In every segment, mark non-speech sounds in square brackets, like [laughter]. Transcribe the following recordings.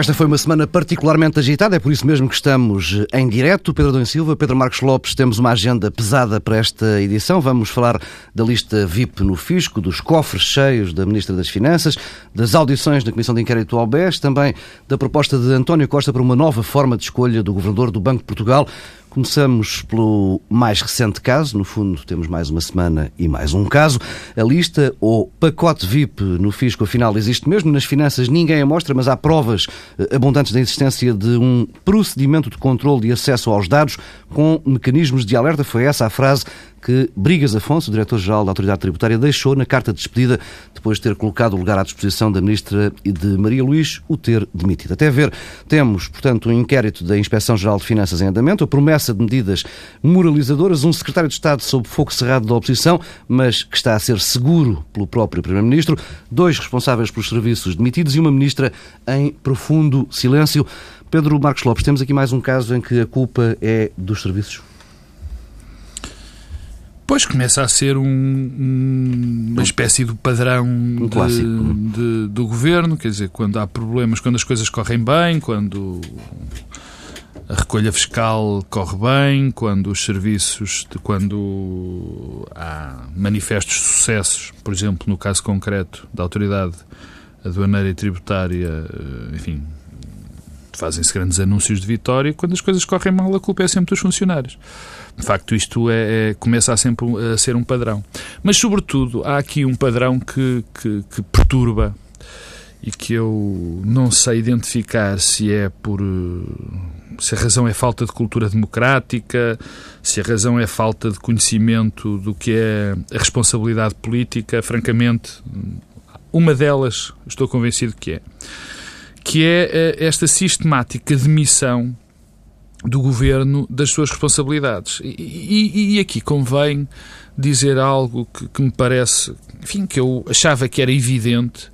Esta foi uma semana particularmente agitada, é por isso mesmo que estamos em direto. Pedro Dom Silva, Pedro Marcos Lopes, temos uma agenda pesada para esta edição. Vamos falar da lista VIP no Fisco, dos cofres cheios da Ministra das Finanças, das audições da Comissão de Inquérito ao BES, também da proposta de António Costa para uma nova forma de escolha do Governador do Banco de Portugal. Começamos pelo mais recente caso, no fundo temos mais uma semana e mais um caso. A lista ou pacote VIP no fisco, afinal, existe mesmo. Nas finanças ninguém a mostra, mas há provas eh, abundantes da existência de um procedimento de controle de acesso aos dados com mecanismos de alerta. Foi essa a frase que Brigas Afonso, diretor-geral da Autoridade Tributária, deixou na carta de despedida depois de ter colocado o lugar à disposição da ministra de Maria Luís o ter demitido. Até ver, temos, portanto, um inquérito da Inspeção-Geral de Finanças em andamento, a promessa de medidas moralizadoras, um secretário de Estado sob fogo cerrado da oposição, mas que está a ser seguro pelo próprio Primeiro-Ministro, dois responsáveis pelos serviços demitidos e uma ministra em profundo silêncio. Pedro Marcos Lopes, temos aqui mais um caso em que a culpa é dos serviços? Pois começa a ser um, um, uma espécie de padrão um de, de, do governo, quer dizer, quando há problemas, quando as coisas correm bem, quando a recolha fiscal corre bem, quando os serviços, de, quando há manifestos sucessos, por exemplo, no caso concreto da autoridade aduaneira e tributária, eh, enfim, fazem-se grandes anúncios de vitória, quando as coisas correm mal, a culpa é sempre dos funcionários. De facto, isto é, é, começa a, sempre a ser um padrão. Mas, sobretudo, há aqui um padrão que, que, que perturba e que eu não sei identificar se é por. se a razão é falta de cultura democrática, se a razão é falta de conhecimento do que é a responsabilidade política. Francamente, uma delas estou convencido que é. Que é eh, esta sistemática demissão do governo das suas responsabilidades. E, e, e aqui convém dizer algo que, que, me parece, enfim, que eu achava que era evidente.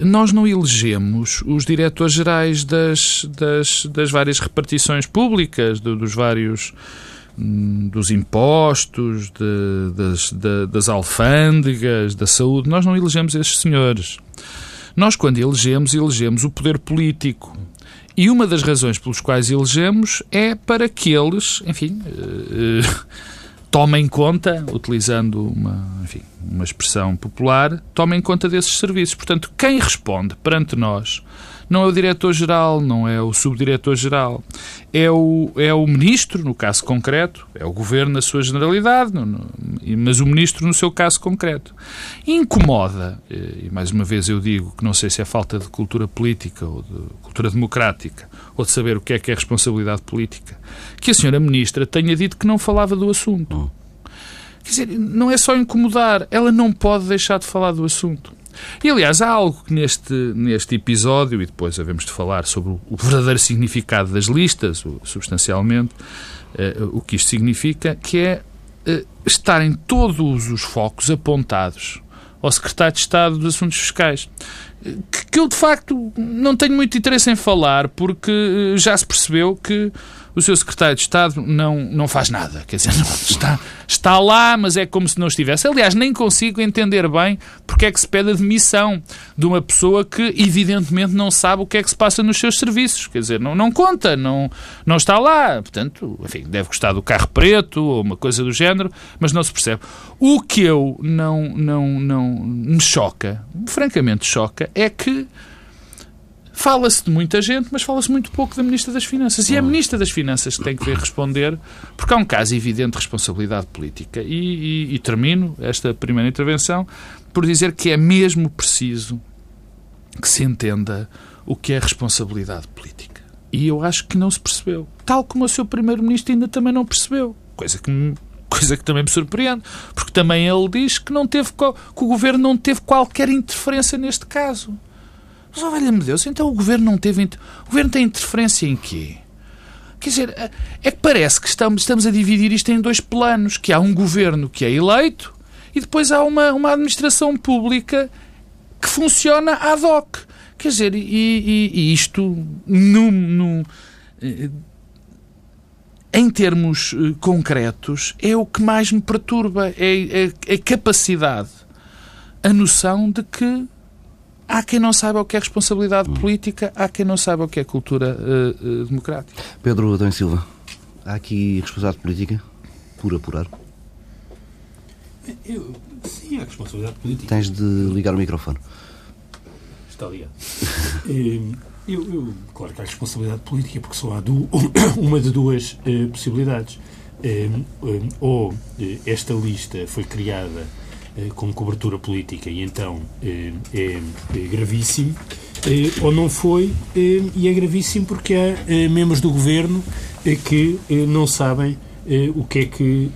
Nós não elegemos os diretores gerais das, das, das várias repartições públicas, do, dos vários hum, dos impostos, de, das, de, das alfândegas, da saúde. Nós não elegemos esses senhores. Nós, quando elegemos, elegemos o poder político. E uma das razões pelos quais elegemos é para que eles, enfim, uh, tomem conta, utilizando uma, enfim, uma expressão popular, tomem conta desses serviços. Portanto, quem responde perante nós não é o diretor-geral, não é o subdiretor-geral, é o, é o ministro, no caso concreto, é o governo na sua generalidade, no, no, mas o ministro no seu caso concreto. Incomoda, e mais uma vez eu digo que não sei se é falta de cultura política ou de cultura democrática, ou de saber o que é que é responsabilidade política, que a senhora ministra tenha dito que não falava do assunto. Quer dizer, não é só incomodar, ela não pode deixar de falar do assunto. E, aliás, há algo que neste, neste episódio, e depois havemos de falar sobre o verdadeiro significado das listas, substancialmente, uh, o que isto significa, que é uh, estarem todos os focos apontados ao Secretário de Estado dos Assuntos Fiscais. Que, que eu, de facto, não tenho muito interesse em falar, porque já se percebeu que o seu secretário de Estado não, não faz nada. Quer dizer, [laughs] está, está lá, mas é como se não estivesse. Aliás, nem consigo entender bem porque é que se pede a demissão de uma pessoa que, evidentemente, não sabe o que é que se passa nos seus serviços. Quer dizer, não, não conta, não, não está lá. Portanto, enfim, deve gostar do carro preto ou uma coisa do género, mas não se percebe. O que eu não, não, não me choca, francamente choca, é que Fala-se de muita gente, mas fala-se muito pouco da Ministra das Finanças. E é a Ministra das Finanças que tem que vir responder, porque há um caso evidente de responsabilidade política. E, e, e termino esta primeira intervenção por dizer que é mesmo preciso que se entenda o que é responsabilidade política. E eu acho que não se percebeu. Tal como o seu Primeiro-Ministro ainda também não percebeu. Coisa que me coisa que também me surpreende, porque também ele diz que, não teve, que o governo não teve qualquer interferência neste caso. Mas, olha-me Deus, então o governo não teve. O governo tem interferência em quê? Quer dizer, é, é que parece que estamos, estamos a dividir isto em dois planos: que há um governo que é eleito e depois há uma, uma administração pública que funciona ad hoc. Quer dizer, e, e, e isto, no, eh, em termos eh, concretos, é o que mais me perturba: é, é, é a capacidade, a noção de que há quem não saiba o que é responsabilidade hum. política, há quem não saiba o que é cultura uh, uh, democrática. Pedro Adão Silva, há aqui responsabilidade política por apurar? Eu, sim, há responsabilidade política. Tens de ligar o microfone. Está ligado. [laughs] eu, eu, claro que há responsabilidade política, porque só há du [coughs] uma de duas uh, possibilidades. ou esta lista foi criada com cobertura política. E então eh, é, é gravíssimo, eh, ou não foi, e é gravíssimo porque há membros do governo que não sabem o que é que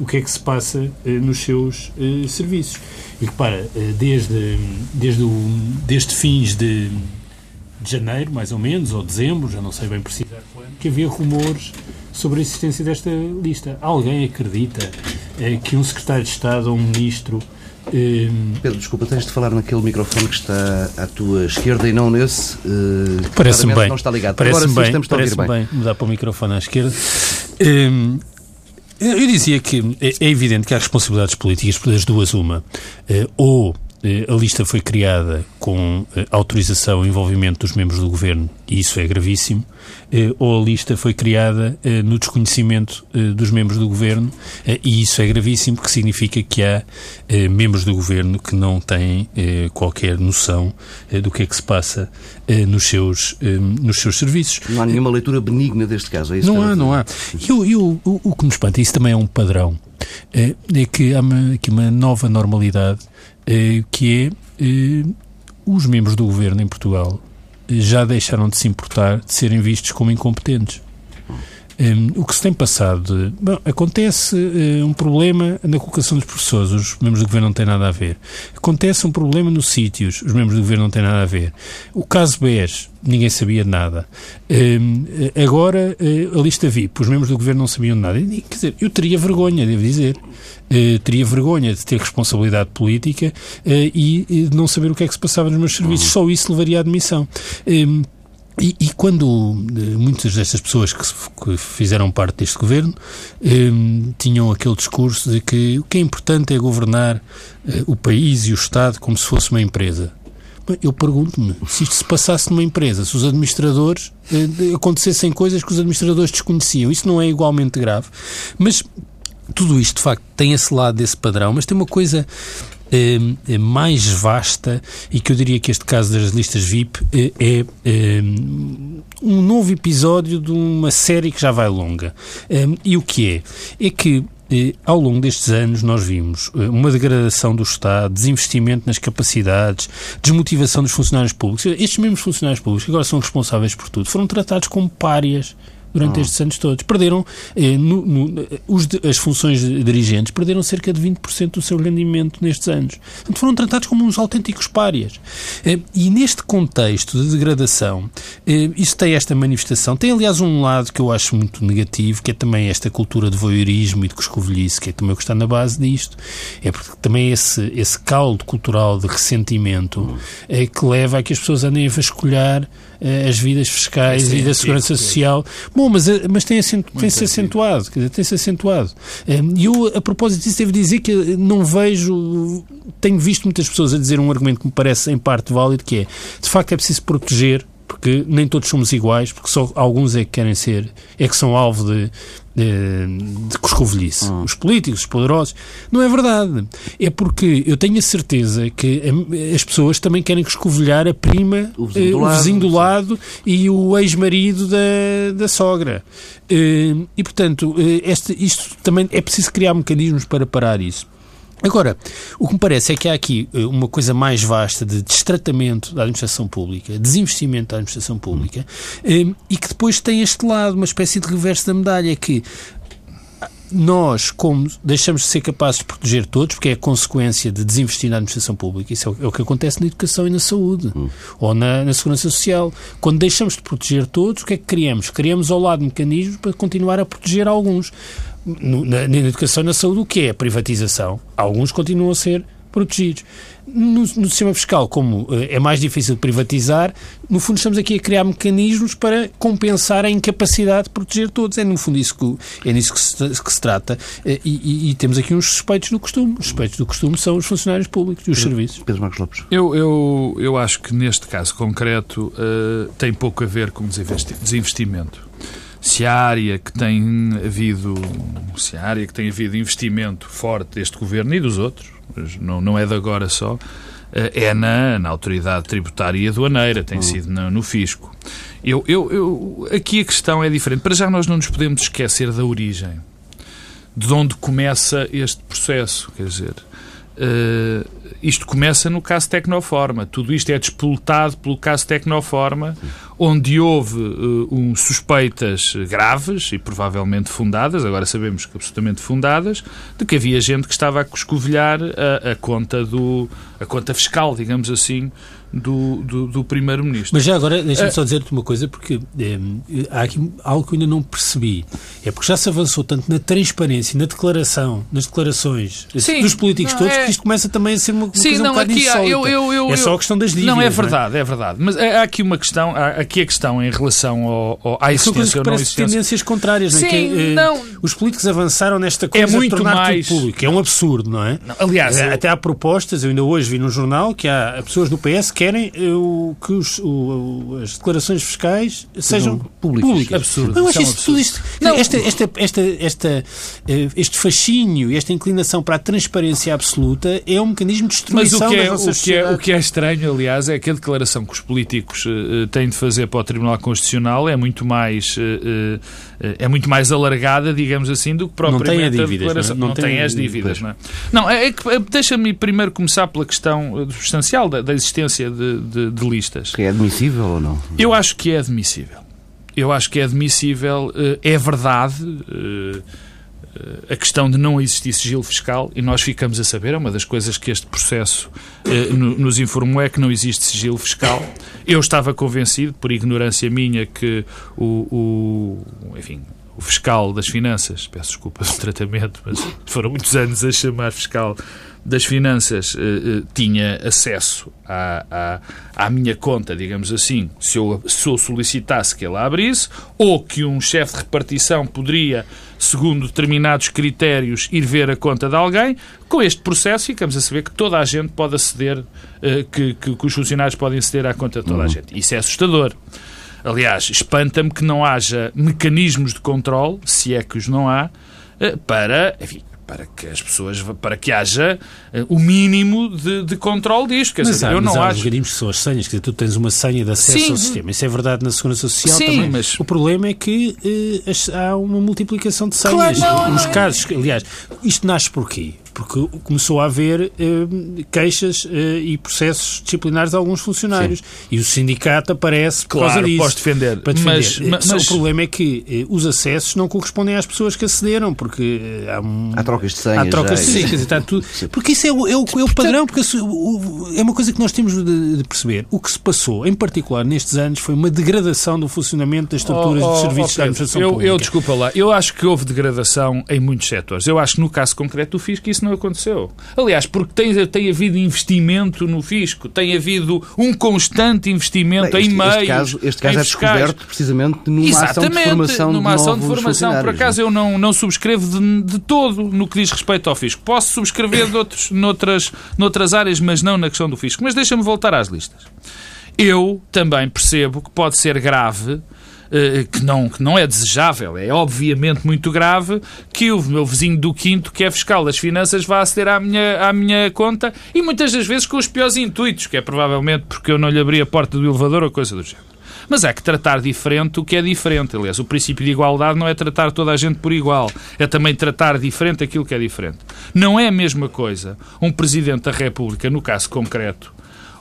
o que é que se passa nos seus serviços. E repara desde desde o, desde fins de, de janeiro mais ou menos ou dezembro já não sei bem precisar quando que havia rumores sobre a existência desta lista. Alguém acredita eh, que um secretário de Estado ou um ministro. Eh, Pedro, desculpa, tens de falar naquele microfone que está à tua esquerda e não nesse. Eh, parece-me bem. Não está ligado. Parece-me bem, parece bem. bem mudar para o microfone à esquerda. Eh, eu dizia que é, é evidente que há responsabilidades políticas das duas uma. Eh, ou a lista foi criada com eh, autorização e envolvimento dos membros do governo, e isso é gravíssimo, eh, ou a lista foi criada no desconhecimento dos membros do governo, e isso é gravíssimo porque significa que há membros do governo que não têm qualquer noção do que é que se passa nos seus, nos seus serviços. Não há nenhuma leitura benigna deste caso, é isso? Não há, não há. E, o, e o, que me espanta, isso também é um padrão, é que há uma, aqui uma nova normalidade eh, que é eh, os membros do governo em Portugal eh, já deixaram de se importar de serem vistos como incompetentes. Um, o que se tem passado, bom, acontece uh, um problema na colocação dos professores, os membros do governo não têm nada a ver. Acontece um problema nos sítios, os membros do governo não têm nada a ver. O caso BES, ninguém sabia de nada. Um, agora, uh, a lista VIP, os membros do governo não sabiam de nada. Quer dizer, eu teria vergonha, devo dizer. Uh, teria vergonha de ter responsabilidade política e, e, de não saber o que é que se passava nos meus serviços. Uhum. Só isso levaria à admissão. Um, e, e, quando eh, muitas destas pessoas que, que fizeram parte deste governo eh, tinham aquele discurso de que o que é importante é governar eh, o país e o Estado como se fosse uma empresa. Eu pergunto-me, se isto se passasse numa empresa, se os administradores eh, acontecessem coisas que os administradores desconheciam, isso não é igualmente grave. Mas tudo isto, de facto, tem esse lado desse padrão, mas tem uma coisa é, mais vasta e que eu diria que este caso das listas VIP eh, é, é um novo episódio de uma série que já vai longa. E o que é? É que ao longo destes anos nós vimos uma degradação do Estado, desinvestimento nas capacidades, desmotivação dos funcionários públicos. Estes mesmos funcionários públicos, que agora são responsáveis por tudo, foram tratados como párias durante ah. estes anos todos. Perderam, eh, no, no, os, as funções dirigentes perderam cerca de 20% do seu rendimento nestes anos. Portanto, foram tratados como uns autênticos párias. Eh, e neste contexto de degradação, eh, isso tem esta manifestação. Tem, aliás, um lado que eu acho muito negativo, que é também esta cultura de voyeurismo e de coscovilhice, que é também o que está na base disto. É porque também esse, esse caldo cultural de ressentimento é que leva a que as pessoas andem a vasculhar eh, as vidas fiscais é e da segurança social. Bom, mas, eh, mas tem, acent, tem-se acentuado, quer dizer, tem-se acentuado. Eh, e eu, a propósito disso, devo dizer que não vejo, tenho visto muitas pessoas a dizer um argumento que me parece em parte válido, que é, de facto é preciso proteger porque nem todos somos iguais, porque só alguns é que querem ser, é que são alvo de, de, de coscovilhice. Hum. Os políticos, os poderosos. Não é verdade. É porque eu tenho a certeza que as pessoas também querem coscovilhar a prima, o vizinho do, eh, lado, vizinho do lado e o ex-marido da, da sogra. Eh, e, portanto, eh, este, isto também é preciso criar mecanismos para parar isso. Agora, o que me parece é que há aqui eh, uma coisa mais vasta de destratamento da administração pública, desinvestimento da administração pública, eh, e que depois tem este lado, uma espécie de reverso da medalha, que nós, como deixamos de ser capazes de proteger todos, porque é a consequência de desinvestir na administração pública, isso é o, é que acontece na educação e na saúde, hum. ou na, na, segurança social. Quando deixamos de proteger todos, o que é que criamos? Criamos ao lado mecanismos para continuar a proteger alguns na, na educação e na saúde, o que é a privatização? Alguns continuam a ser protegidos. No, no, sistema fiscal, como é mais difícil de privatizar, no fundo estamos aqui a criar mecanismos para compensar a incapacidade de proteger todos. É no fundo isso que, é nisso que se, que se trata. E, e, e, temos aqui uns suspeitos do costume. Os suspeitos do costume são os funcionários públicos e os Pedro, serviços. Pedro Marcos Lopes. Eu, eu, eu acho que neste caso concreto uh, tem pouco a ver com desinvestimento se a área que tem havido se a área que tem havido investimento forte deste governo e dos outros não, não é de agora só eh, é na, na autoridade tributária e aduaneira tem uhum. sido no, no fisco eu, eu, eu, aqui a questão é diferente para já nós não nos podemos esquecer da origem de onde começa este processo quer dizer Uh, isto começa no caso Tecnoforma. Tudo isto é despoltado pelo caso Tecnoforma, onde houve uh, um, suspeitas graves e provavelmente fundadas, agora sabemos que absolutamente fundadas, de que havia gente que estava a coscovilhar a, a conta do a conta fiscal, digamos assim, do, do, do Primeiro-Ministro. Mas já agora, deixa-me só dizer-te uma coisa, porque é, há aqui algo que eu ainda não percebi. É porque já se avançou tanto na transparência, na declaração, nas declarações Sim, dos políticos todos, é... que isto começa também a ser uma, uma Sim, coisa não, um bocado aqui, eu, eu, eu, É só a questão das dívidas. Não, é verdade, não é? é? verdade. Mas há aqui uma questão, há aqui a questão em relação ao, ao, à existência ou não existência. tendências contrárias, Sim, não é? Que, não... Os políticos avançaram nesta coisa é muito mais... público. É um absurdo, não é? Não, aliás, até há propostas, eu ainda hoje vi no jornal que há pessoas no PS que querem o que os, o, as declarações fiscais sejam públicas. públicas. Absurdo. Não, acho isto, tudo isto, não, esta, esta, esta, esta, eh, este fascínio, esta inclinação para a transparência absoluta é um mecanismo de destruição Mas o que é, o que, é, o que é estranho, aliás, é que a declaração que os políticos uh, têm de fazer para o Tribunal Constitucional é muito mais, uh, uh, é muito mais alargada, digamos assim, do que propriamente não tem a, dívidas, a declaração. Não, não, tem, tem as dívidas. Não, é? não é, que deixa-me primeiro começar pela questão substancial da, da existência de, de, de listas. Que é admissível ou não? Eu acho que é admissível. Eu acho que é admissível. Eh, é verdade eh, eh, a questão de não existir sigilo fiscal, e nós ficamos a saber, é uma das coisas que este processo nos informou, é que não existe sigilo fiscal. Eu estava convencido, por ignorância minha, que o, o enfim, o fiscal das finanças, peço desculpa do tratamento, mas foram muitos anos a chamar fiscal das Finanças eh, eh, tinha acesso à, à, à, minha conta, digamos assim, se eu, se eu solicitasse que ele a abrisse, ou que um chefe de repartição poderia, segundo determinados critérios, ir ver a conta de alguém. Com este processo, ficamos a saber que toda a gente pode aceder, eh, que, que, que, os funcionários podem aceder à conta de toda a uhum. gente. Isso é assustador. Aliás, espanta-me que não haja mecanismos de controle, se é que os não há, para, enfim, para que as pessoas, para que haja uh, o mínimo de, de controle disto. Quer mas dizer, há, eu não há acho. mecanismos que são as senhas, quer dizer, tu tens uma senha de acesso Sim. ao sistema. Isso é verdade na Segurança Social Sim, também. Mas... O problema é que uh, há uma multiplicação de senhas. Claro, não, Os casos, aliás, isto nasce porquê? Porque começou a haver eh, queixas eh, e processos disciplinares de alguns funcionários. Sim. E o sindicato aparece por claro, causa disso. Posso defender. Para defender. Mas, mas, mas, o problema é que eh, os acessos não correspondem às pessoas que acederam, porque eh, há, um, há trocas de senhas. Há trocas de senhas, está tudo. Porque isso é o, é o, é o padrão, porque é uma coisa que nós temos de, de, perceber. O que se passou, em particular nestes anos, foi uma degradação do funcionamento das estruturas oh, oh, de serviços oh, de administração eu, pública. Eu, desculpa lá, eu acho que houve degradação em muitos setores. Eu acho que no caso concreto do FISC isso não aconteceu. Aliás, porque tem, tem havido investimento no fisco, tem havido um constante investimento Bem, este, em meio. Este caso, este caso é descoberto precisamente numa Exatamente, ação de formação numa de ação de formação. Por acaso eu não, não subscrevo de, de, todo no que diz respeito ao fisco. Posso subscrever de outros, noutras, noutras áreas, mas não na questão do fisco. Mas deixa-me voltar às listas. Eu também percebo que pode ser grave que não, que não é desejável, é obviamente muito grave que o meu vizinho do quinto, que é fiscal das finanças, vá aceder à minha, à minha conta e muitas das vezes com os piores intuitos, que é provavelmente porque eu não lhe abri a porta do elevador ou coisa do género. Mas há que tratar diferente o que é diferente. Aliás, o princípio de igualdade não é tratar toda a gente por igual, é também tratar diferente aquilo que é diferente. Não é a mesma coisa um Presidente da República, no caso concreto,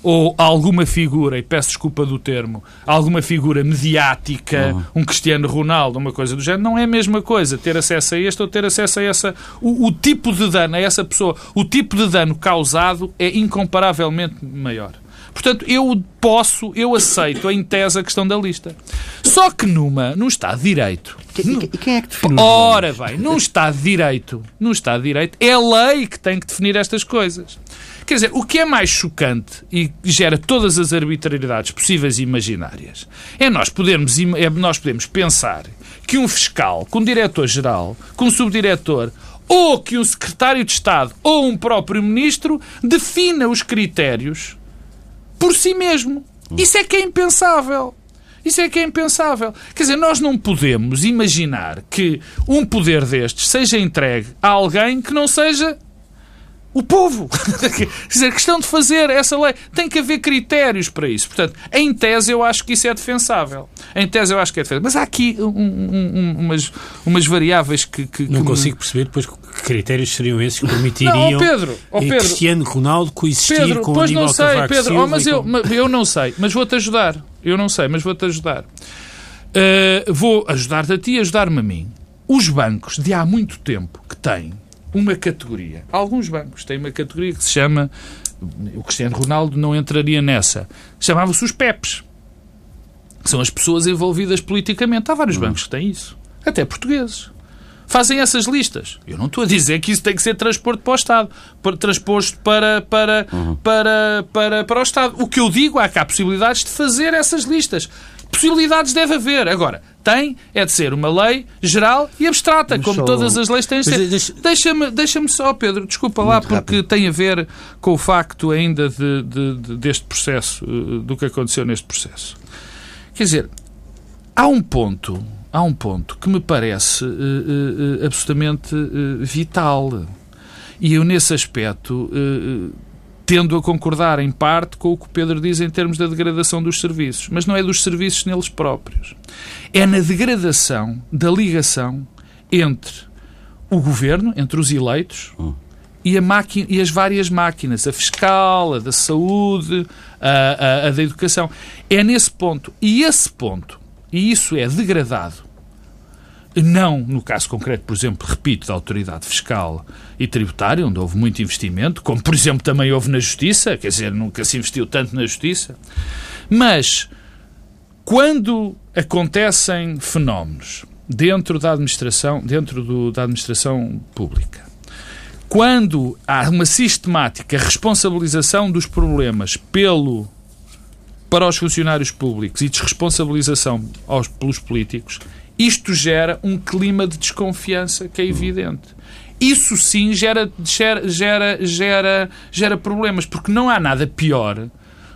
ou alguma figura, e peço desculpa do termo, alguma figura mediática, uhum. um Cristiano Ronaldo, uma coisa do género, não é a mesma coisa ter acesso a este ou ter acesso a essa. O, o tipo de dano a essa pessoa, o tipo de dano causado é incomparavelmente maior. Portanto, eu posso, eu aceito em tese a questão da lista. Só que numa, num Estado de Direito. E quem é que define Ora bem, num Estado de Direito, num Estado de Direito, é a lei que tem que definir estas coisas. Quer dizer, o que é mais chocante e gera todas as arbitrariedades possíveis e imaginárias é nós podermos, é nós podermos pensar que um fiscal, que um diretor-geral, que um subdiretor ou que um secretário de Estado ou um próprio ministro defina os critérios por si mesmo. Isso é que é impensável. Isso é que é impensável. Quer dizer, nós não podemos imaginar que um poder destes seja entregue a alguém que não seja o povo. [laughs] Quer dizer, a questão de fazer essa lei tem que haver critérios para isso. Portanto, em tese, eu acho que isso é defensável. Em tese, eu acho que é defensável. Mas há aqui um, um, umas, umas variáveis que. que não que consigo me... perceber depois que critérios seriam esses que permitiriam não, oh Pedro, oh Pedro, Cristiano Ronaldo coexistir Pedro, com pois não sei, Pedro, oh, mas eu, com... eu não sei, mas vou-te ajudar. Eu não sei, mas vou-te ajudar. Uh, vou ajudar-te a ti e ajudar-me a mim. Os bancos de há muito tempo que têm uma categoria. Alguns bancos têm uma categoria que se chama. O Cristiano Ronaldo não entraria nessa. Chamava-se os PEPs. São as pessoas envolvidas politicamente. Há vários uhum. bancos que têm isso. Até portugueses. Fazem essas listas. Eu não estou a dizer que isso tem que ser transposto para o Estado. Transposto para, para, uhum. para, para, para o Estado. O que eu digo é que há possibilidades de fazer essas listas. Possibilidades deve haver. Agora, tem é de ser uma lei geral e abstrata, como só... todas as leis têm de ser. Deixa... Deixa-me deixa só, Pedro, desculpa lá, Muito porque rápido. tem a ver com o facto ainda de, de, de, deste processo, eh, do que aconteceu neste processo. Quer dizer, há um ponto, há um ponto que me parece uh, uh, absolutamente uh, vital. E eu, nesse aspecto, tendo a concordar em parte com o que o Pedro diz em termos da degradação dos serviços, mas não é dos serviços neles próprios. É na degradação da ligação entre o governo, entre os eleitos, e, e as várias máquinas, a fiscal, a da saúde, a, a, a da educação. É nesse ponto. E esse ponto, e isso é degradado não no caso concreto, por exemplo, repito, da autoridade fiscal e tributária, onde houve muito investimento, como por exemplo também houve na justiça, quer dizer, nunca se investiu tanto na justiça. Mas quando acontecem fenómenos dentro da administração, dentro do, da administração pública, quando há uma sistemática responsabilização dos problemas pelo para os funcionários públicos e desresponsabilização aos, pelos políticos, isto gera um clima de desconfiança que é evidente. Isso sim gera, gera, gera, gera, gera problemas, porque não há nada pior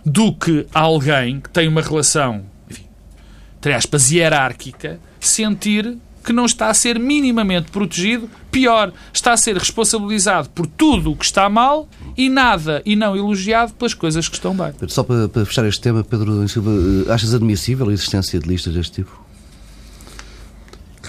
do que alguém que tem uma relação, enfim, entre aspas, hierárquica, sentir que não está a ser minimamente protegido, pior, está a ser responsabilizado por tudo o que está mal e nada e não elogiado pelas coisas que estão bem. Só para, para fechar este tema, Pedro Silva, eh, achas admissível a existência de listas deste tipo?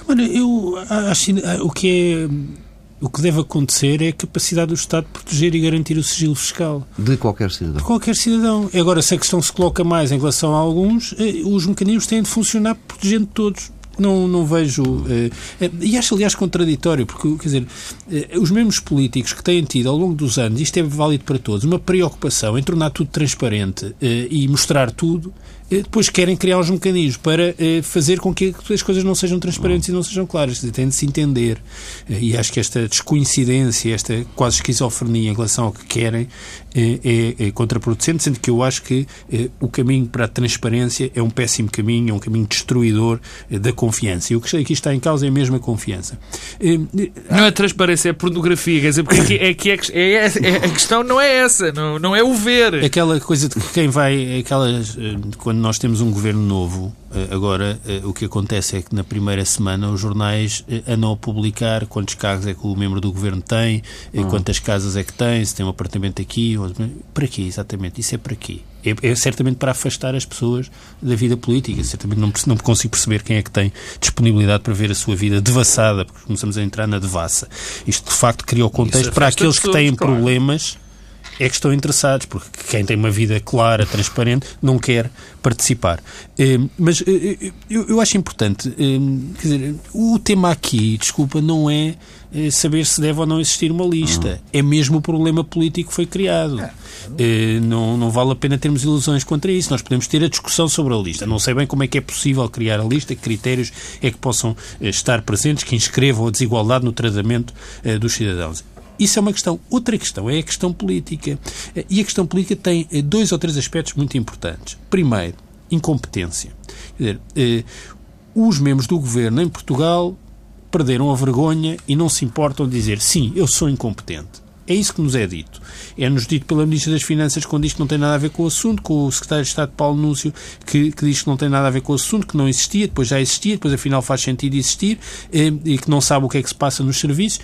Olha, eu acho o que é. O que deve acontecer é a capacidade do Estado de proteger e garantir o sigilo fiscal. De qualquer cidadão. De qualquer cidadão. Agora, se a questão se coloca mais em relação a alguns, eh, os mecanismos têm de funcionar protegendo todos não, não vejo. Uh, e acho, aliás, contraditório, porque, quer dizer, os mesmos políticos que têm tido ao longo dos anos, isto é válido para todos, uma preocupação em tornar tudo transparente e mostrar tudo, depois querem criar os mecanismos para fazer com que as coisas não sejam transparentes e não sejam claras. Tem de se entender. E acho que esta descoincidência, esta quase esquizofrenia em relação ao que querem, é, é, é contraproducente, sendo que eu acho que o caminho para a transparência é um péssimo caminho, é um caminho destruidor da confiança. E o que aqui está em causa é a mesma confiança. Eh, não é transparência, é pornografia. Quer dizer, porque aqui, é que é, é, é, a questão não é essa, não, não é o ver. Aquela coisa de que quem vai. Aquelas, eh, quando nós temos um governo novo, eh, agora o que acontece é que na primeira semana os jornais andam a publicar quantos carros é que o membro do governo tem, hum. quantas casas é que tem, se tem um apartamento aqui. Para quê, exatamente? Isso é para quê? é, é, certamente para afastar as pessoas da vida política. Certamente não, não consigo perceber quem é que tem disponibilidade para ver a sua vida devassada, porque começamos a entrar na devassa. Isto, de facto, cria o contexto para aqueles que têm claro. problemas é que estão interessados, porque quem tem uma vida clara, transparente, não quer participar. Eh, mas eh, eh, eu acho importante, quer dizer, o tema aqui, desculpa, não é saber se deve ou não existir uma lista. Uhum. É mesmo o problema político que foi criado. É. Não, não vale a pena termos ilusões contra isso. Nós podemos ter a discussão sobre a lista. Não sei bem como é que é possível criar a lista, que critérios é que possam estar presentes, que inscrevam a desigualdade no tratamento dos cidadãos Isso é uma questão. Outra questão é a questão política. E a questão política tem dois ou três aspectos muito importantes. Primeiro, incompetência. Quer dizer, os membros do governo em Portugal perderam a vergonha e não se importam de dizer sim, eu sou incompetente. É isso que nos é dito. É-nos dito pela Ministra das Finanças quando diz que não tem nada a ver com o assunto, com o Secretário de Estado Paulo Núncio, que, que diz que não tem nada a ver com o assunto, que não existia, depois já existia, depois afinal faz sentido existir, eh, e que não sabe o que é que se passa nos serviços.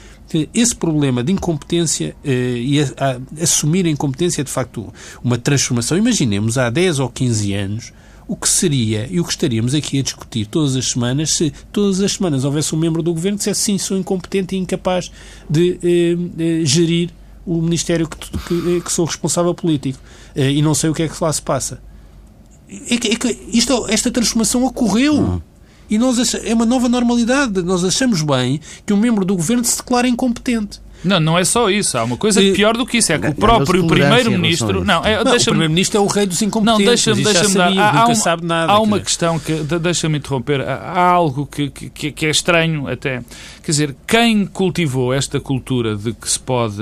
Esse problema de incompetência eh, e a, a, assumir a incompetência é de facto uma transformação. Imaginemos há 10 ou 15 anos o que seria e o que estaríamos aqui a discutir todas as semanas se todas as semanas houvesse um membro do governo que dissesse sim, sou incompetente e incapaz de eh, eh, gerir o Ministério que, que, que, sou responsável político eh, e não sei o que é que lá se passa. É que, é que isto, esta transformação ocorreu. Uhum. E nós é uma nova normalidade. Nós achamos bem que um membro do governo se declare incompetente. Não, não é só isso. Há uma coisa e... pior do que isso. É que o próprio Primeiro-Ministro. Não, é, não, o Primeiro-Ministro é o rei dos incompetentes. Não, deixa-me deixa dar. Há, nunca há sabe nada. Há uma questão que. Deixa-me interromper. Há algo que, que, que é estranho até. Quer dizer, quem cultivou esta cultura de que se pode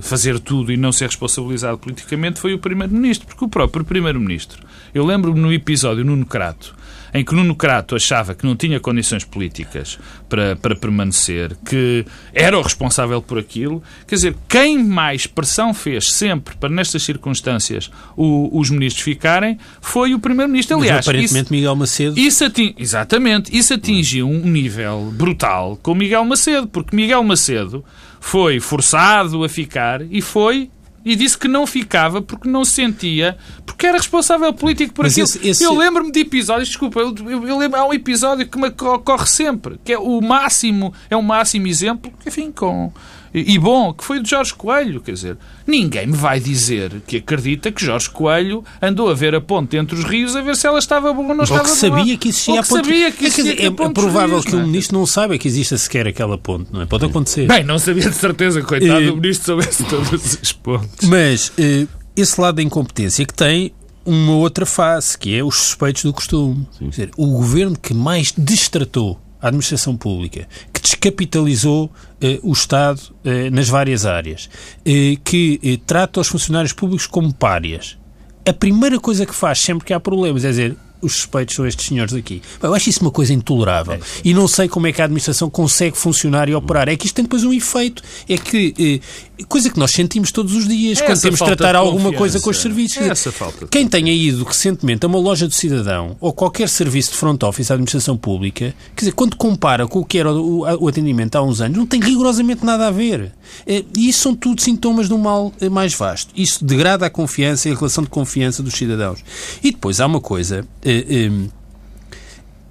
fazer tudo e não ser responsabilizado politicamente foi o Primeiro-Ministro. Porque o próprio Primeiro-Ministro. Eu lembro-me no episódio Nuno Crato em que Nuno Crato achava que não tinha condições políticas para, para permanecer, que era o responsável por aquilo. Quer dizer, quem mais pressão fez sempre para, nestas circunstâncias, o, os ministros ficarem foi o Primeiro-Ministro. Aliás, Mas, aparentemente isso, Miguel Macedo. Isso ating, exatamente. Isso atingiu um nível brutal com Miguel Macedo, porque Miguel Macedo foi forçado a ficar e foi e disse que não ficava porque não se sentia, porque era responsável político por Mas aquilo. Esse, esse... Eu lembro-me de episódios, desculpa, eu, eu, eu, lembro, há um episódio que me ocorre sempre, que é o máximo, é um máximo exemplo, enfim, com e bom, que foi o de Jorge Coelho. Quer dizer, ninguém me vai dizer que acredita que Jorge Coelho andou a ver a ponte entre os rios a ver se ela estava boa ou não estava boa. Ou que sabia que existia a ponte. Sabia que existia é, é, é provável rios, que o é? ministro não saiba que exista sequer aquela ponte, não é? Pode acontecer. Bem, não sabia de certeza, coitado, uh, o ministro soubesse todas as [laughs] pontes. Mas uh, esse lado da incompetência que tem uma outra face, que é os suspeitos do costume. Dizer, o governo que mais destratou a administração pública, que descapitalizou eh, o Estado eh, nas várias áreas, eh, que eh, trata os funcionários públicos como párias. A primeira coisa que faz sempre que há problemas é dizer os suspeitos são estes senhores aqui. Eu acho isso uma coisa intolerável. É. E não sei como é que a administração consegue funcionar e operar. É que isto tem depois um efeito. É que. Coisa que nós sentimos todos os dias é quando temos de tratar de alguma coisa com os serviços. É essa falta Quem tenha ido recentemente a uma loja do cidadão ou qualquer serviço de front office da administração pública, quer dizer, quando compara com o que era o, o atendimento há uns anos, não tem rigorosamente nada a ver. Eh, e isso são tudo sintomas de um mal eh, mais vasto. Isso degrada a confiança e a relação de confiança dos cidadãos. E depois há uma coisa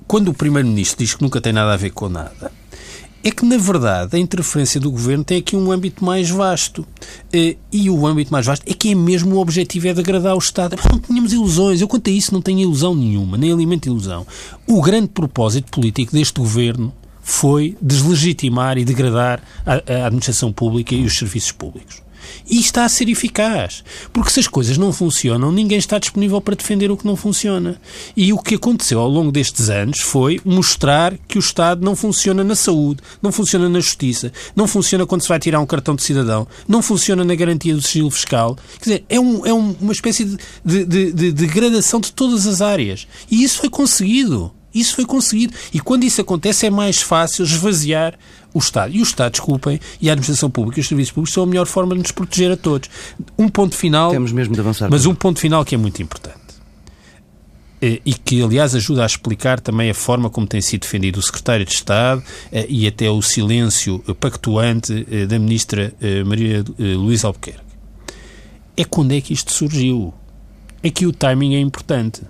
quando o Primeiro-Ministro diz que nunca tem nada a ver com nada, é que, na verdade, a interferência do Governo tem aqui um âmbito mais vasto. Eh, e o âmbito mais vasto é que é mesmo o objetivo é degradar o Estado. Não tínhamos ilusões. Eu, quanto a isso, não tenho ilusão nenhuma, nem alimento ilusão. O grande propósito político deste Governo foi deslegitimar e degradar a, a administração pública e os serviços públicos. E está a ser eficaz. Porque se as coisas não funcionam, ninguém está disponível para defender o que não funciona. E o que aconteceu ao longo destes anos foi mostrar que o Estado não funciona na saúde, não funciona na justiça, não funciona quando se vai tirar um cartão de cidadão, não funciona na garantia do sigilo fiscal. Quer dizer, é, um, é um, uma espécie de, de, de, de degradação de todas as áreas. E isso foi conseguido. Isso foi conseguido. E quando isso acontece é mais fácil esvaziar o Estado. E o Estado, desculpem, e a administração pública e os serviços públicos são a melhor forma de nos proteger a todos. Um ponto final. Temos mesmo de avançar. Mas um ponto final que é muito importante. Eh, e que, aliás, ajuda a explicar também a forma como tem sido defendido o Secretário de Estado eh, e até o silêncio pactuante eh, da Ministra Maria Luísa Albuquerque. É quando é que isto surgiu. É que o timing é importante.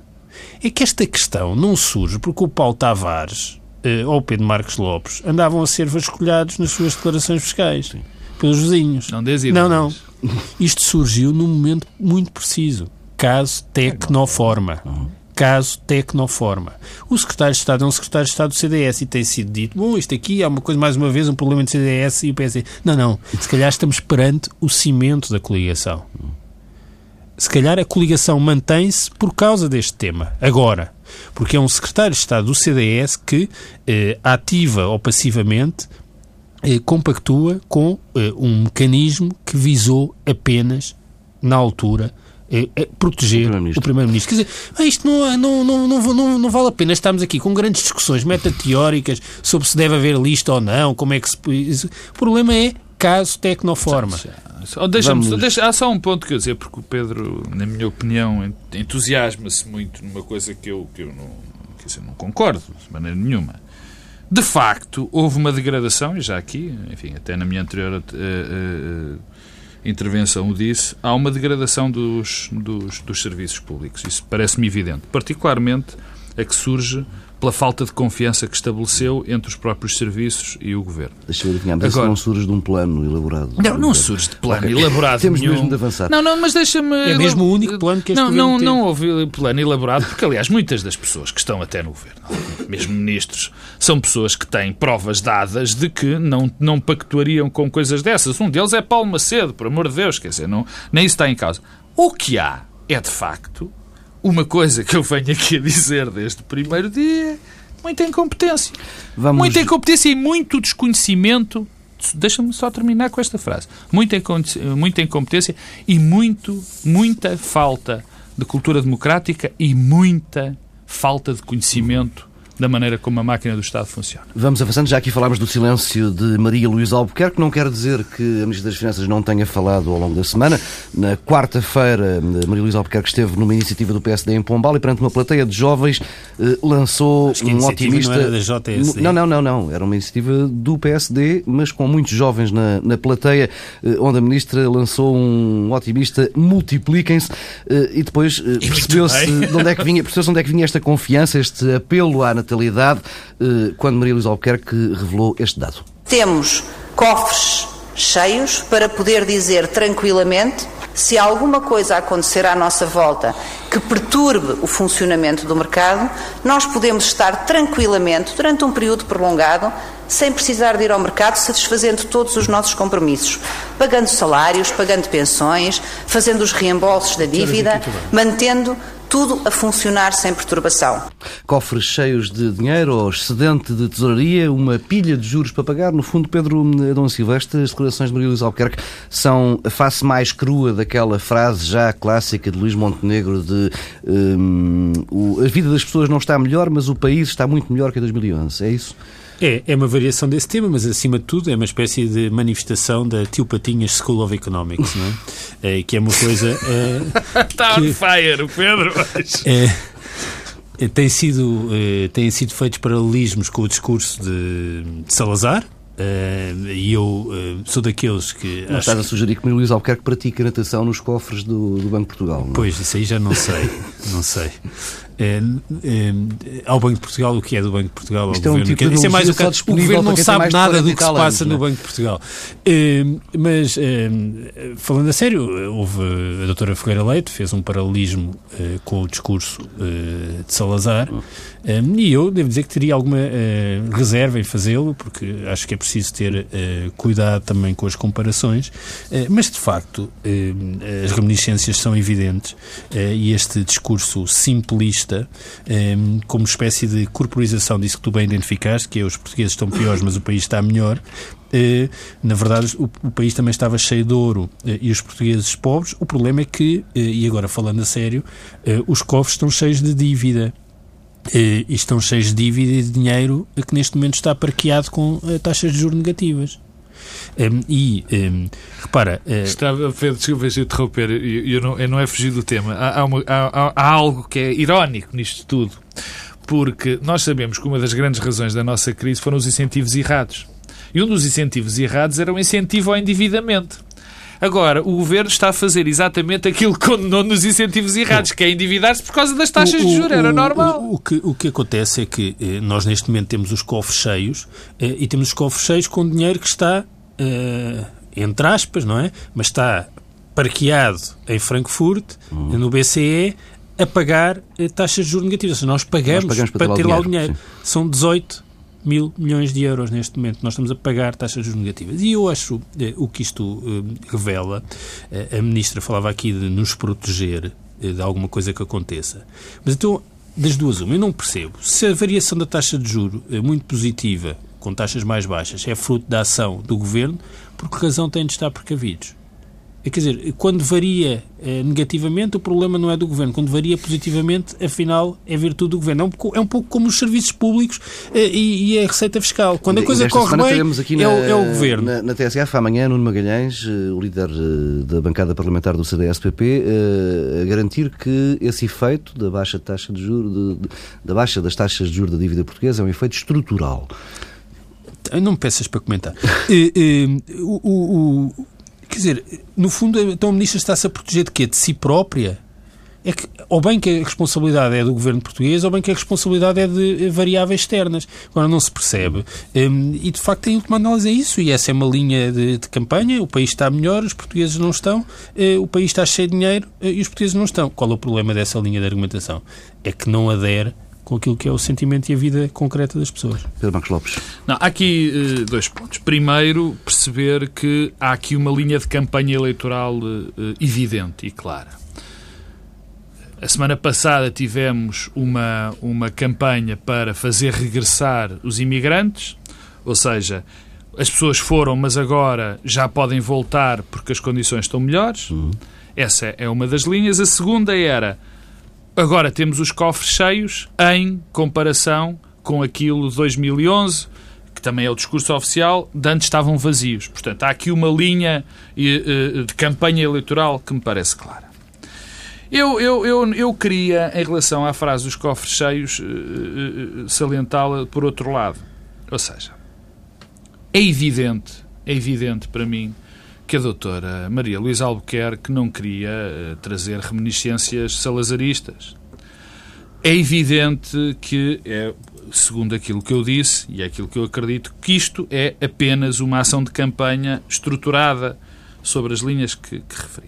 É que esta questão não surge porque o Paulo Tavares ou Pedro Marcos Lopes andavam a ser vasculhados nas suas declarações fiscais Sim. pelos vizinhos. Não, não, não. Isto surgiu num momento muito preciso. Caso Tecnoforma. Caso Tecnoforma. O secretário de Estado é um secretário de Estado do CDS e tem sido dito: bom, isto aqui é uma coisa, mais uma vez, um problema de CDS e o PSD. Não, não. Se calhar estamos perante o cimento da coligação. Se calhar a coligação mantém-se por causa deste tema. Agora, porque é um secretário de Estado do CDS que, eh, ativa ou passivamente, compactua com um mecanismo que visou apenas, na altura, é proteger o Primeiro-Ministro. Quer dizer, ah, isto não, não, não, não, não, não vale a pena estarmos aqui com grandes discussões metateóricas sobre se deve haver lista ou não, como é que se... O problema é caso tecnoforma. Deixa Vamos... deixa, há só um ponto que eu dizer, porque o Pedro, na minha opinião, entusiasma-se muito numa coisa que eu, que eu não, que eu não concordo de maneira nenhuma. De facto, houve uma degradação, e já aqui, enfim, até na minha anterior uh, uh, intervenção o disse, há uma degradação dos, dos, dos serviços públicos. Isso parece-me evidente. Particularmente a que surge pela falta de confiança que estabeleceu entre os próprios serviços e o Governo. Deixa-me adivinhar, mas Agora, não surge de um plano elaborado. Não, não surge de plano okay. elaborado Temos nenhum. mesmo de avançar. Não, não, mas deixa-me... É mesmo o único plano que este não, não, não houve plano elaborado, porque, aliás, muitas das pessoas que estão até no Governo, mesmo ministros, são pessoas que têm provas dadas de que não, não pactuariam com coisas dessas. Um deles é Paulo Macedo, por amor de Deus, quer dizer, não, nem isso está em causa. O que há é, de facto, uma coisa que eu venho aqui a dizer desde o primeiro dia Muita incompetência. Vamos... Muita incompetência e muito desconhecimento. Deixa-me só terminar com esta frase. Muita, muita incompetência e muito, muita falta de cultura democrática e muita falta de conhecimento da maneira como a máquina do Estado funciona. Vamos avançando, já aqui falámos do silêncio de Maria Luísa Albuquerque, não quer dizer que a Ministra das Finanças não tenha falado ao longo da semana. Na quarta-feira, Maria Luísa Albuquerque esteve numa iniciativa do PSD em Pombal e perante uma plateia de jovens eh, lançou um otimista... Não, era da JSD. não, não, não, não, era uma iniciativa do PSD, mas com muitos jovens na, na plateia, eh, onde a Ministra lançou um otimista multipliquem-se eh, e depois percebeu-se de onde é que vinha, percebeu-se onde é que vinha esta confiança, este apelo à natalidade, eh, quando Maria Luísa Albuquerque revelou este dado. Temos cofres cheios para poder dizer tranquilamente se alguma coisa acontecer à nossa volta que perturbe o funcionamento do mercado, nós podemos estar tranquilamente, durante um período prolongado, sem precisar de ir ao mercado, satisfazendo todos os nossos compromissos, pagando salários, pagando pensões, fazendo os reembolsos da dívida, mantendo tudo a funcionar sem perturbação. Cofres cheios de dinheiro ou excedente de tesouraria, uma pilha de juros para pagar. No fundo, Pedro Adão Silva, estas declarações de Maria Luísa Albuquerque são a face mais crua daquela frase já clássica de Luís Montenegro de um, o, a vida das pessoas não está melhor, mas o país está muito melhor que em 2011. É isso? É, é uma variação desse tema, mas acima de tudo é uma espécie de manifestação da Tio Patinhas School of Economics, não é? é que é uma coisa. [laughs] Está é, on fire, o Pedro! [laughs] É, é, tem sido, é, têm sido feitos paralelismos com o discurso de, de Salazar, Uh, e eu uh, sou daqueles que. Não estás a sugerir que Luís Albuquerque pratica natação nos cofres do, do Banco de Portugal, não? É? Pois, isso aí já não sei. não sei. É, é, ao Banco de Portugal, o que é do Banco de Portugal? Isto é um tipo Isso é mais o governo não sabe nada do que se passa anos, no Banco de Portugal. É, mas, falando a sério, houve a doutora Ferreira Leite fez um paralelismo com o discurso de Salazar e eu devo dizer que teria alguma reserva em fazê-lo, porque acho que é preciso ter cuidado também com as comparações, mas de facto as reminiscências são evidentes e este discurso simplista Ehm, como espécie de corporização disso que tu bem identificaste, que é os portugueses estão piores, mas o país está melhor. Eh, na verdade, o, país também estava cheio de ouro eh, e os portugueses pobres. O problema é que, eh, e agora falando a sério, os cofres estão cheios de dívida. E estão cheios de dívida e de dinheiro que neste momento está parqueado com taxas de juros negativas. Um, e, um, repara... Uh... Estava, Pedro, desculpa se interromper, eu, eu, não, eu não é fugir do tema. Há, há, uma, há, há algo que é irónico nisto tudo, porque nós sabemos que uma das grandes razões da nossa crise foram os incentivos errados. E um dos incentivos errados era o incentivo ao endividamento. Agora, o governo está a fazer exatamente aquilo que condenou nos incentivos errados, que é endividar-se por causa das taxas o, de juros. Era normal. O, o, que, o que acontece é que eh, nós, neste momento, temos os cofres cheios eh, e temos os cofres cheios com dinheiro que está uh, entre aspas, não é? Mas está parqueado em Frankfurt, uhum. no BCE, a pagar uh, taxas de juros negativas. Seja, nós pagamos, nós pagamos para, para ter lá o dinheiro. dinheiro. São 18 mil milhões de euros neste momento. Nós estamos a pagar taxas de juros negativas. E eu acho eh, o que isto eh, revela, eh, a Ministra falava aqui de nos proteger eh, de alguma coisa que aconteça. Mas então, das duas uma, eu não percebo. Se a variação da taxa de juro é muito positiva com taxas mais baixas é fruto da ação do governo, por que razão têm de estar precavidos? Quer dizer, quando varia eh, negativamente, o problema não é do governo. Quando varia positivamente, afinal, é virtude do governo. É um pouco, é um pouco como os serviços públicos eh, e, e, a receita fiscal. Quando a coisa corre bem, é, na, o, é, o, governo. Na, na TSF, amanhã, Nuno Magalhães, eh, o líder da bancada parlamentar do CDS-PP, eh, a garantir que esse efeito da baixa taxa de juros, da baixa das taxas de juros da dívida portuguesa é um efeito estrutural. Não me peças para comentar. [laughs] o, o Quer dizer, no fundo, então a ministra está-se a proteger de quê? De si própria? É que, ou bem que a responsabilidade é do governo português, ou bem que a responsabilidade é de variáveis externas. Agora não se percebe. Um, e de facto, em última análise, é isso. E essa é uma linha de, de campanha. O país está melhor, os portugueses não estão. Uh, o país está cheio de dinheiro e os portugueses não estão. Qual é o problema dessa linha de argumentação? É que não adere com aquilo que é o sentimento e a vida concreta das pessoas. Pedro Marcos Lopes. Não, há aqui uh, dois pontos. Primeiro, perceber que há aqui uma linha de campanha eleitoral uh, evidente e clara. A semana passada tivemos uma, uma campanha para fazer regressar os imigrantes, ou seja, as pessoas foram, mas agora já podem voltar porque as condições estão melhores. Uhum. Essa é uma das linhas. A segunda era Agora temos os cofres cheios em comparação com aquilo de 2011, que também é o discurso oficial, de antes estavam vazios. Portanto, há aqui uma linha eh, de campanha eleitoral que me parece clara. Eu, eu, eu, eu queria, em relação à frase dos cofres cheios, eh, eh, salientá-la por outro lado. Ou seja, é evidente, é evidente para mim que a doutora Maria Luísa Albuquerque não queria uh, trazer reminiscências salazaristas. É evidente que, é, segundo aquilo que eu disse, e é aquilo que eu acredito, que isto é apenas uma ação de campanha estruturada sobre as linhas que, que referi.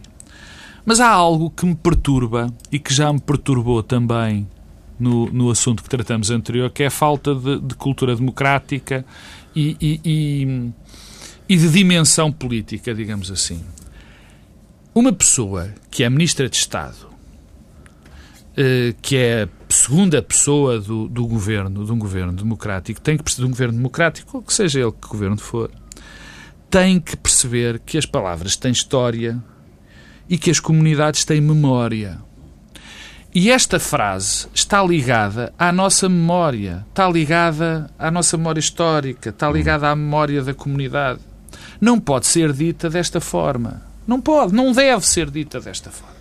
Mas há algo que me perturba e que já me perturbou também no, no assunto que tratamos anterior, que é a falta de, de cultura democrática e, e, e e de dimensão política, digamos assim. Uma pessoa que é Ministra de Estado, eh, que é a segunda pessoa do, do governo, de um governo democrático, tem que perceber, de um governo democrático, que seja ele que governo for, tem que perceber que as palavras têm história e que as comunidades têm memória. E esta frase está ligada à nossa memória, está ligada à nossa memória histórica, está ligada à memória da comunidade não pode ser dita desta forma. Não pode, não deve ser dita desta forma.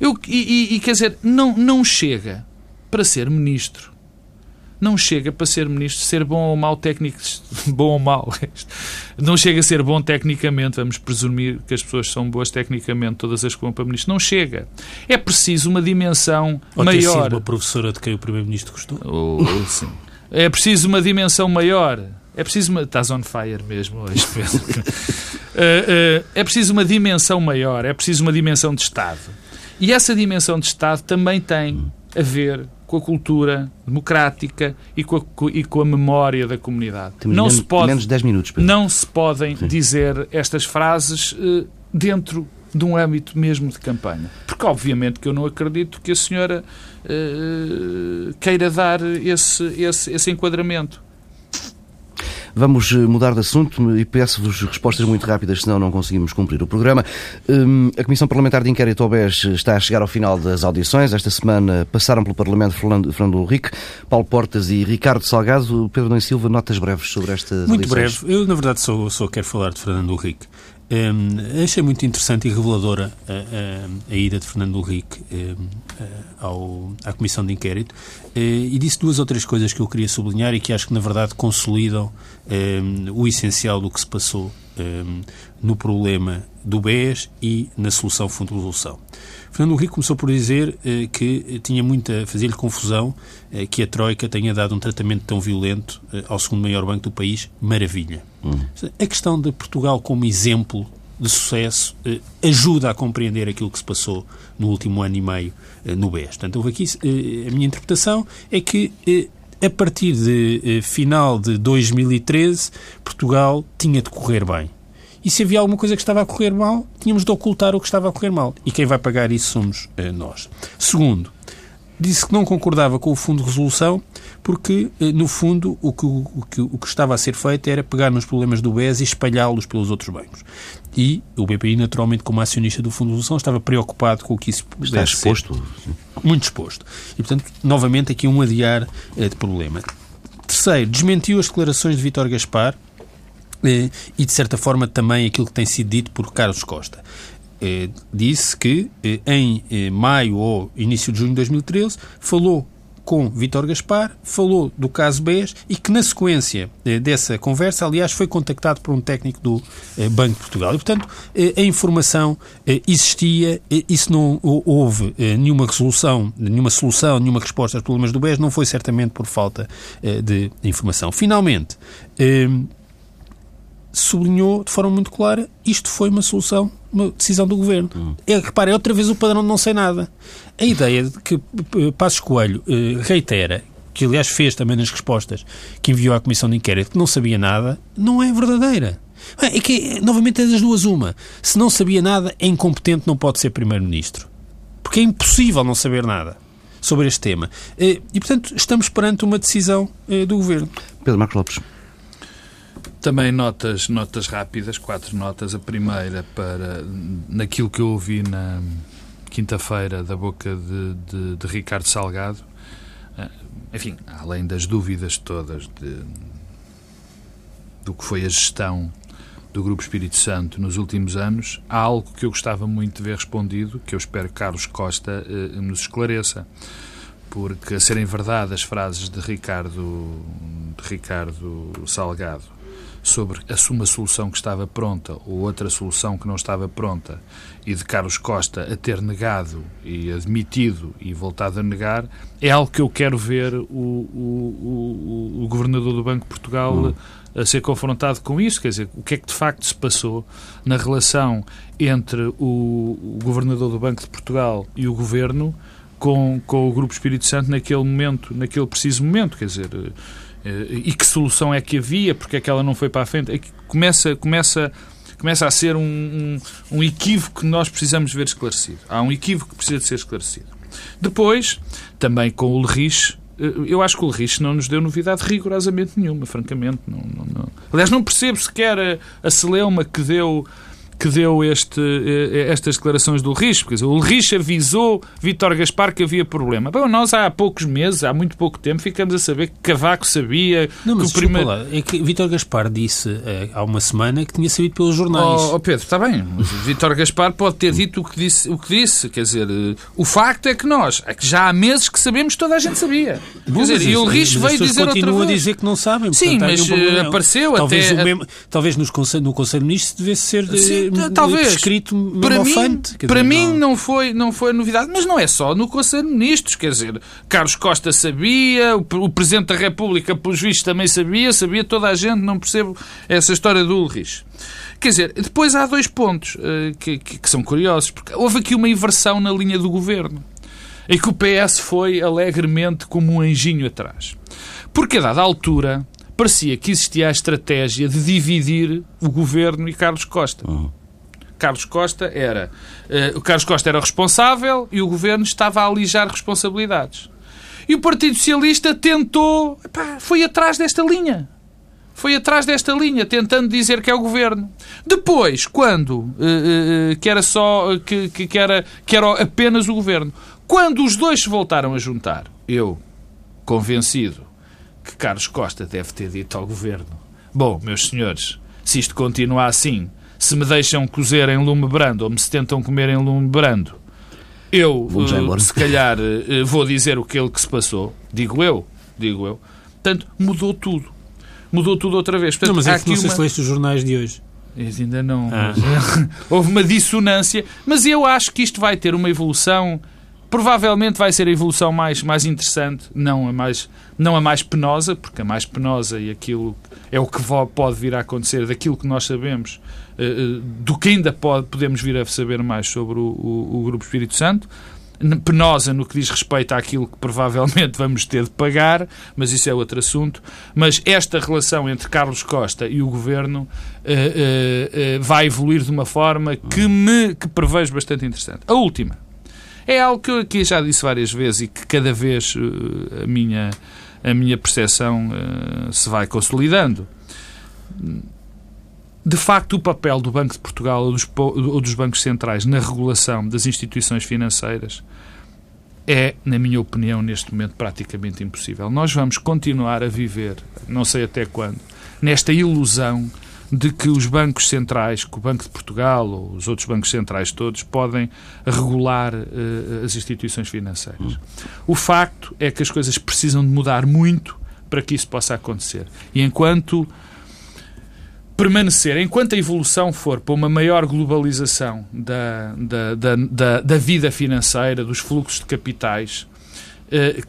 Eu, e, e, quer dizer, não, não chega para ser ministro. Não chega para ser ministro, ser bom ou mau técnico, [laughs] bom ou mau. Não chega a ser bom tecnicamente, vamos presumir que as pessoas são boas tecnicamente, todas as que vão para ministro. Não chega. É preciso uma dimensão ou maior. Ter sido uma professora de quem o primeiro-ministro gostou. Oh, sim. É preciso uma dimensão maior. É preciso uma. Estás on fire mesmo hoje, Pedro. uh, [laughs] uh, é preciso uma dimensão maior, é preciso uma dimensão de Estado. E essa dimensão de Estado também tem a ver com a cultura democrática e com a, e com a memória da comunidade. Temos não menos, se pode, menos 10 minutos. Pedro. Não se podem Sim. dizer estas frases uh, dentro de um âmbito mesmo de campanha. Porque, obviamente, que eu não acredito que a senhora uh, queira dar esse, esse, esse enquadramento. Vamos eh, mudar de assunto e peço-vos respostas muito rápidas, senão não conseguimos cumprir o programa. Hum, a Comissão Parlamentar de Inquérito ao BES está a chegar ao final das audições. Esta semana passaram pelo Parlamento Fernando, Henrique, Paulo Portas e Ricardo Salgado. Pedro Dom Silva, notas breves sobre esta Muito breve. Eu, na verdade, só, só quero falar de Fernando Henrique. Um, achei muito interessante e reveladora a, a, a ida de Fernando Henrique um, ao, à Comissão de Inquérito uh, e disse duas ou três coisas que eu queria sublinhar e que acho que, na verdade, consolidam um, o essencial do que se passou no problema do BES e na solução fundo de resolução. Fernando Henrique começou por dizer eh, que tinha muita, fazia-lhe confusão eh, que a Troika tenha dado um tratamento tão violento eh, ao segundo maior banco do país, maravilha. Hum. A questão de Portugal como exemplo de sucesso eh, ajuda a compreender aquilo que se passou no último ano e meio eh, no BES. Portanto, houve aqui, eh, a minha interpretação é que a partir de final de 2013, Portugal tinha de correr bem. E se havia alguma coisa que estava a correr mal, tínhamos de ocultar o que estava a correr mal. E quem vai pagar isso somos uh, nós. Segundo, disse que não concordava com o fundo de resolução porque, eh, no fundo, o que, o, que, o que estava a ser feito era pegar nos problemas do BES e espalhá-los pelos outros bancos. E o BPI, naturalmente, como acionista do Fundo de Resolução, estava preocupado com o que isso Está exposto. Ser. Muito exposto. E, portanto, novamente, aqui um adiar eh, de problema. Terceiro, desmentiu as declarações de Vítor Gaspar eh, e, de certa forma, também aquilo que tem sido dito por Carlos Costa. Eh, disse que eh, em eh, maio ou início de junho de 2013 falou com Vítor Gaspar, falou do caso BES e que, na sequência eh, dessa conversa, aliás, foi contactado por um técnico do eh, Banco de Portugal. E, portanto, eh, a informação existia, isso não houve nenhuma resolução, nenhuma solução, nenhuma resposta aos problemas do BES, não foi certamente por falta de informação. Finalmente, sublinhou de forma muito clara isto foi uma solução, uma decisão do governo. Hum. É, repare, é outra vez o padrão de não sei nada. A ideia de que eh, Passos Coelho eh, reitera, que aliás fez também nas respostas que enviou à Comissão de Inquérito, que não sabia nada, não é verdadeira. É que, novamente, é das duas uma. Se não sabia nada, é incompetente, não pode ser Primeiro-Ministro. Porque é impossível não saber nada sobre este tema. Eh, e, portanto, estamos perante uma decisão do Governo. Pedro Marcos Lopes. Também notas, notas rápidas, quatro notas. A primeira para naquilo que eu ouvi na quinta-feira da boca de, de, de, Ricardo Salgado. Eh, enfim, além das dúvidas todas de, do que foi a gestão do Grupo Espírito Santo nos últimos anos, há algo que eu gostava muito de ver respondido, que eu espero que Carlos Costa eh, nos esclareça. Porque, a serem verdade as frases de Ricardo, de Ricardo Salgado sobre uma solução que estava pronta ou outra solução que não estava pronta e de Carlos Costa a ter negado e admitido e voltado a negar, é algo que eu quero ver o, o, o, o Governador do Banco de Portugal hum. a ser confrontado com isso. Quer dizer, o que é que de facto se passou na relação entre o, Governador do Banco de Portugal e o Governo com, com o Grupo Espírito Santo naquele momento, naquele preciso momento. Quer dizer e que solução é que havia, porque é que ela não foi para a frente, é começa, começa, começa a ser um, um, um equívoco que nós precisamos ver esclarecido. Há um equívoco que precisa de ser esclarecido. Depois, também com o Lerich, eh, eu acho que o Lerich não nos deu novidade rigorosamente nenhuma, francamente. Não, não, não. Aliás, não percebo sequer a, a Celeuma que deu que deu este, eh, estas declarações do Richo. Dizer, o Richo avisou Vítor Gaspar que havia problema. Bom, nós há poucos meses, há muito pouco tempo, ficamos a saber que Cavaco sabia não, mas que o primeiro... Lá, é que Vítor Gaspar disse é, há uma semana que tinha saído pelos jornais. Oh, oh Pedro, está bem. Vítor Gaspar pode ter dito o que, disse, o que disse. Quer dizer, eh, o facto é que nós, é que já há meses que sabemos toda a gente sabia. Bom, Quer dizer, e o Richo veio dizer outra vez. a dizer que não sabem. Sim, mas um apareceu talvez até... Mesmo, talvez nos no Conselho de Ministros devesse ser... De, Sim, talvez escrito para mim, para mim não. não foi não foi novidade, mas não é só no Conselho de Ministros, quer dizer, Carlos Costa sabia, o, Presidente da República, pelos vistos, também sabia, sabia toda a gente, não percebo essa história do Ulrich. Quer dizer, depois há dois pontos uh, que, que, que são curiosos, porque houve aqui uma inversão na linha do governo, em que o PS foi alegremente como um anjinho atrás. Porque a dada altura parecia que existia a estratégia de dividir o governo e Carlos Costa. Uhum. Carlos Costa era. Uh, o Carlos Costa era responsável e o governo estava a alijar responsabilidades. E o Partido Socialista tentou. Epá, foi atrás desta linha. Foi atrás desta linha, tentando dizer que é o governo. Depois, quando. Uh, uh, que era só. Que, que, que, era, que era apenas o governo. Quando os dois se voltaram a juntar, eu, convencido que Carlos Costa deve ter dito ao governo: Bom, meus senhores, se isto continua assim, se me deixam cozer em lume brando ou me se tentam comer em lume brando, eu, uh, se calhar, uh, vou dizer o que ele que se passou. Digo eu, digo eu. Portanto, mudou tudo. Mudou tudo outra vez. Portanto, não, mas é que não sei uma... se leste os jornais de hoje. Ainda não. Ah. [laughs] Houve uma dissonância. Mas eu acho que isto vai ter uma evolução Provavelmente vai ser a evolução mais, mais interessante, não a mais, não a mais penosa, porque a mais penosa e aquilo é o que pode vir a acontecer daquilo que nós sabemos, eh, eh, do que ainda pode, podemos vir a saber mais sobre o, o, o Grupo Espírito Santo penosa no que diz respeito àquilo que provavelmente [laughs] vamos ter de pagar, mas isso é outro assunto. Mas esta relação entre Carlos Costa e o governo uh, uh, uh, vai evoluir de uma forma que me que prevejo bastante interessante. A última É algo que eu aqui já disse várias vezes e que cada vez a minha, a minha percepção se vai consolidando de facto, o papel do Banco de Portugal ou dos, ou dos bancos centrais na regulação das instituições financeiras é, na minha opinião, neste momento praticamente impossível. Nós vamos continuar a viver, não sei até quando, nesta ilusão de que os bancos centrais, que o Banco de Portugal ou os outros bancos centrais todos, podem regular uh, as instituições financeiras. O facto é que as coisas precisam de mudar muito para que isso possa acontecer. E enquanto permanecer, enquanto a evolução for para uma maior globalização da, da, da, da, da vida financeira, dos fluxos de capitais, eh,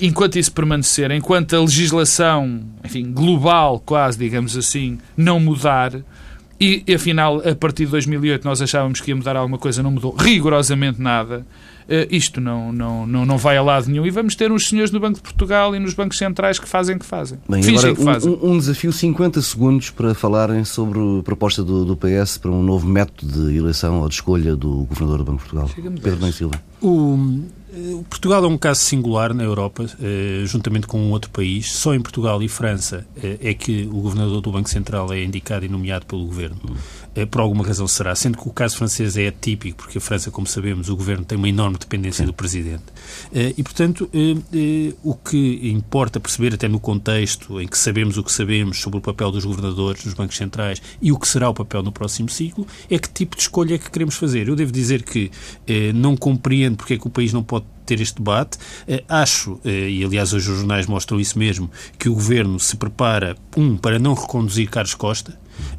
enquanto isso permanecer, enquanto a legislação, enfim, global, quase, digamos assim, não mudar, e afinal, a partir de 2008, nós achávamos que ia mudar alguma coisa, não mudou rigorosamente nada. Uh, isto não, não, não, não vai a lado nenhum. E vamos ter uns senhores no Banco de Portugal e nos bancos centrais que fazem que fazem. Bem, agora, que fazem. Um, um, desafio, 50 segundos para falarem sobre a proposta do, do, PS para um novo método de eleição ou de escolha do Governador do Banco de Portugal. Pedro Ben Silva. O, eh, Portugal é um caso singular na Europa, eh, juntamente com um outro país. Só em Portugal e França eh, é que o governador do Banco Central é indicado e nomeado pelo governo. Por alguma razão será. Sendo que o caso francês é atípico, porque a França, como sabemos, o governo tem uma enorme dependência do presidente. E, portanto, o que importa perceber, até no contexto em que sabemos o que sabemos sobre o papel dos governadores dos bancos centrais e o que será o papel no próximo ciclo, é que tipo de escolha é que queremos fazer. Eu devo dizer que não compreendo porque é que o país não pode ter este debate. Eh, acho, eh, e aliás hoje os jornais mostram isso mesmo, que o Governo se prepara, um, para não reconduzir Carlos Costa,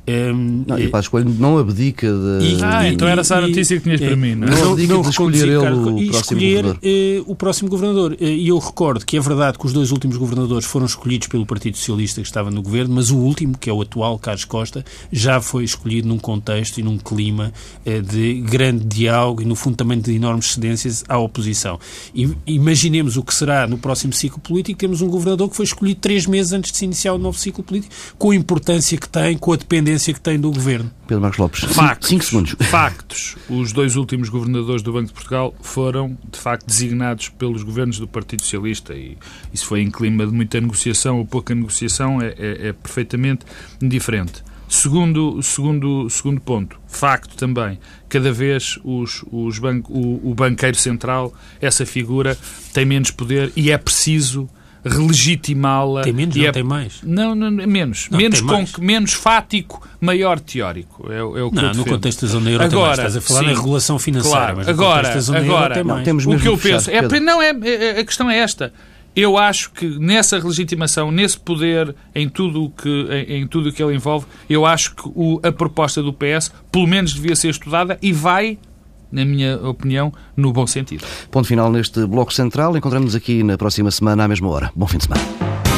um, não, e para a escolha não abdica de. E, ah, então era essa a notícia que tinhas para mim, não, é? não abdica não de escolher ele o e próximo escolher governador. Uh, o próximo governador. Uh, e eu recordo que é verdade que os dois últimos governadores foram escolhidos pelo Partido Socialista que estava no governo, mas o último, que é o atual, Carlos Costa, já foi escolhido num contexto e num clima uh, de grande diálogo e, no fundo, também de enormes cedências à oposição. E, imaginemos o que será no próximo ciclo político. Temos um governador que foi escolhido três meses antes de se iniciar o novo ciclo político, com a importância que tem, com a dependência que tem do governo. Pedro Marcos Lopes, factos, cinco segundos. Factos. Os dois últimos governadores do Banco de Portugal foram, de facto, designados pelos governos do Partido Socialista e isso foi em clima de muita negociação ou pouca negociação, é, é, é perfeitamente diferente. Segundo, segundo, segundo ponto, facto também, cada vez os, os banco, o, o banqueiro central, essa figura, tem menos poder e é preciso relegitimá-la. Tem menos, não é... tem mais? Não, não menos. Não, menos, com, mais. menos fático, maior teórico. É, é o que não, eu no contexto da zona euro agora, tem mais. Estás a falar sim, na regulação financeira, claro, mas agora, agora, não, temos o que eu penso é, não é, é, a questão é esta. Eu acho que nessa legitimação, nesse poder, em tudo que, em, em tudo que ele envolve, eu acho que o, a proposta do PS, pelo menos, devia ser estudada e vai na minha opinião, no bom sentido. Ponto final neste Bloco Central. Encontramos-nos aqui na próxima semana, à mesma hora. Bom fim de semana.